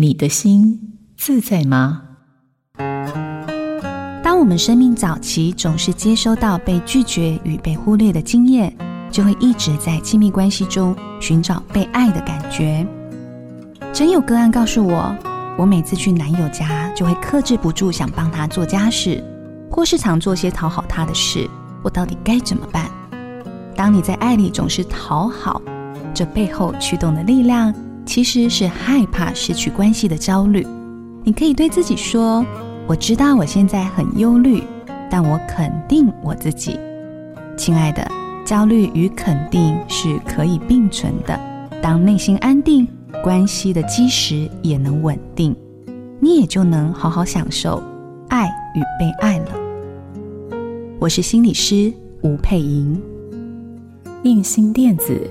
你的心自在吗？当我们生命早期总是接收到被拒绝与被忽略的经验，就会一直在亲密关系中寻找被爱的感觉。真有个案告诉我，我每次去男友家，就会克制不住想帮他做家事，或是常做些讨好他的事。我到底该怎么办？当你在爱里总是讨好，这背后驱动的力量，其实是害怕失去关系的焦虑。你可以对自己说：“我知道我现在很忧虑，但我肯定我自己。”亲爱的，焦虑与肯定是可以并存的。当内心安定，关系的基石也能稳定，你也就能好好享受爱与被爱了。我是心理师吴佩莹，印心电子。